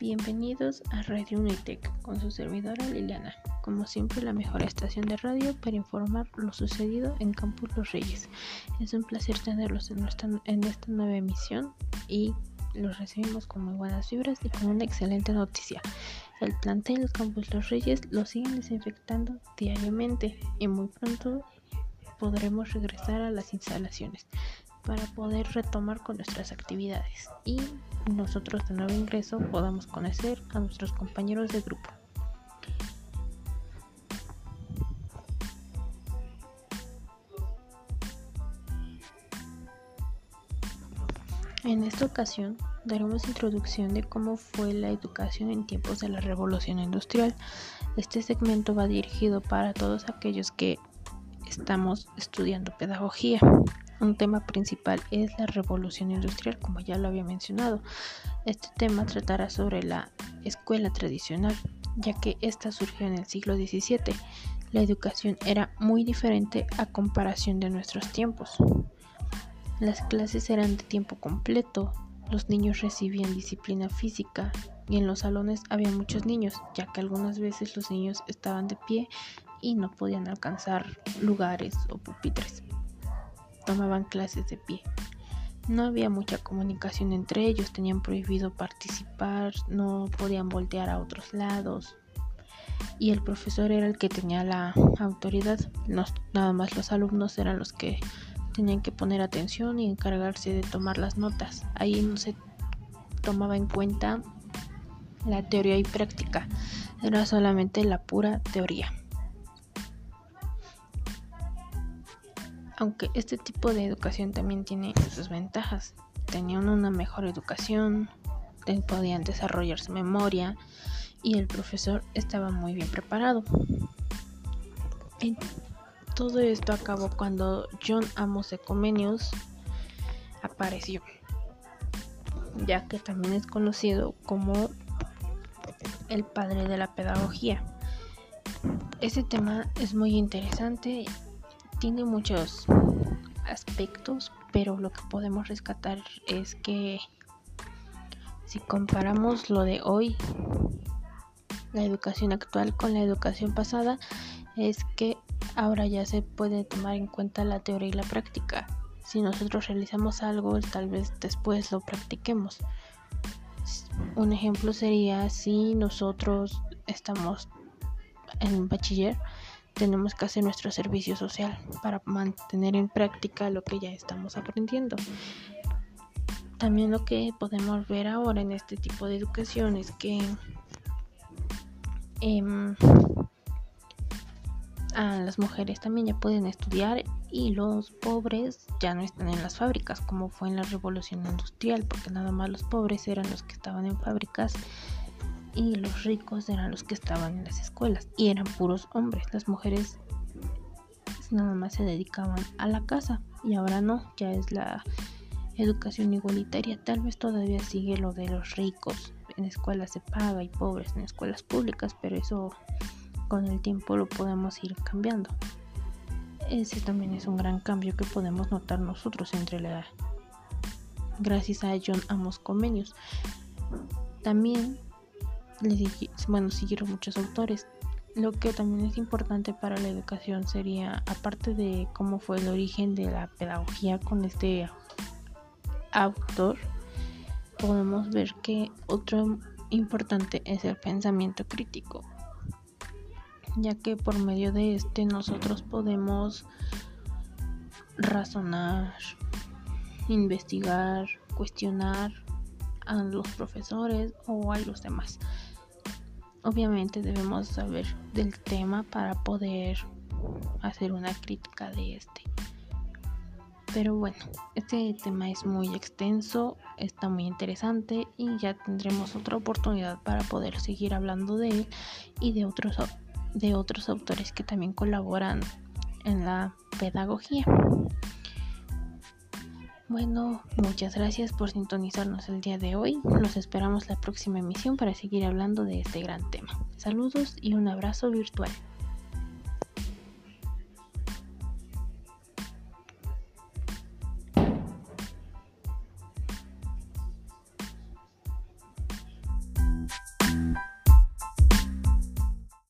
Bienvenidos a Radio Unitec con su servidora Liliana. Como siempre, la mejor estación de radio para informar lo sucedido en Campus Los Reyes. Es un placer tenerlos en, en esta nueva emisión y los recibimos con muy buenas vibras y con una excelente noticia. El plantel Campus Los Reyes lo siguen desinfectando diariamente y muy pronto podremos regresar a las instalaciones para poder retomar con nuestras actividades y nosotros de nuevo ingreso podamos conocer a nuestros compañeros de grupo. En esta ocasión daremos introducción de cómo fue la educación en tiempos de la revolución industrial. Este segmento va dirigido para todos aquellos que estamos estudiando pedagogía. Un tema principal es la revolución industrial, como ya lo había mencionado. Este tema tratará sobre la escuela tradicional, ya que ésta surgió en el siglo XVII. La educación era muy diferente a comparación de nuestros tiempos. Las clases eran de tiempo completo, los niños recibían disciplina física y en los salones había muchos niños, ya que algunas veces los niños estaban de pie y no podían alcanzar lugares o pupitres tomaban clases de pie. No había mucha comunicación entre ellos, tenían prohibido participar, no podían voltear a otros lados. Y el profesor era el que tenía la autoridad, nada más los alumnos eran los que tenían que poner atención y encargarse de tomar las notas. Ahí no se tomaba en cuenta la teoría y práctica, era solamente la pura teoría. Aunque este tipo de educación también tiene sus ventajas. Tenían una mejor educación, podían desarrollar su memoria y el profesor estaba muy bien preparado. todo esto acabó cuando John Amos Ecomenius apareció, ya que también es conocido como el padre de la pedagogía. Ese tema es muy interesante tiene muchos aspectos, pero lo que podemos rescatar es que si comparamos lo de hoy, la educación actual con la educación pasada, es que ahora ya se puede tomar en cuenta la teoría y la práctica. Si nosotros realizamos algo, tal vez después lo practiquemos. Un ejemplo sería si nosotros estamos en bachiller, tenemos que hacer nuestro servicio social para mantener en práctica lo que ya estamos aprendiendo. También lo que podemos ver ahora en este tipo de educación es que em, las mujeres también ya pueden estudiar y los pobres ya no están en las fábricas como fue en la revolución industrial porque nada más los pobres eran los que estaban en fábricas y los ricos eran los que estaban en las escuelas y eran puros hombres. Las mujeres nada más se dedicaban a la casa y ahora no, ya es la educación igualitaria. Tal vez todavía sigue lo de los ricos. En escuelas se paga y pobres en escuelas públicas, pero eso con el tiempo lo podemos ir cambiando. Ese también es un gran cambio que podemos notar nosotros entre la gracias a John Amos Convenios. También bueno, siguieron muchos autores. Lo que también es importante para la educación sería, aparte de cómo fue el origen de la pedagogía con este autor, podemos ver que otro importante es el pensamiento crítico, ya que por medio de este nosotros podemos razonar, investigar, cuestionar a los profesores o a los demás. Obviamente debemos saber del tema para poder hacer una crítica de este. Pero bueno, este tema es muy extenso, está muy interesante y ya tendremos otra oportunidad para poder seguir hablando de él y de otros, de otros autores que también colaboran en la pedagogía. Bueno, muchas gracias por sintonizarnos el día de hoy. Los esperamos la próxima emisión para seguir hablando de este gran tema. Saludos y un abrazo virtual.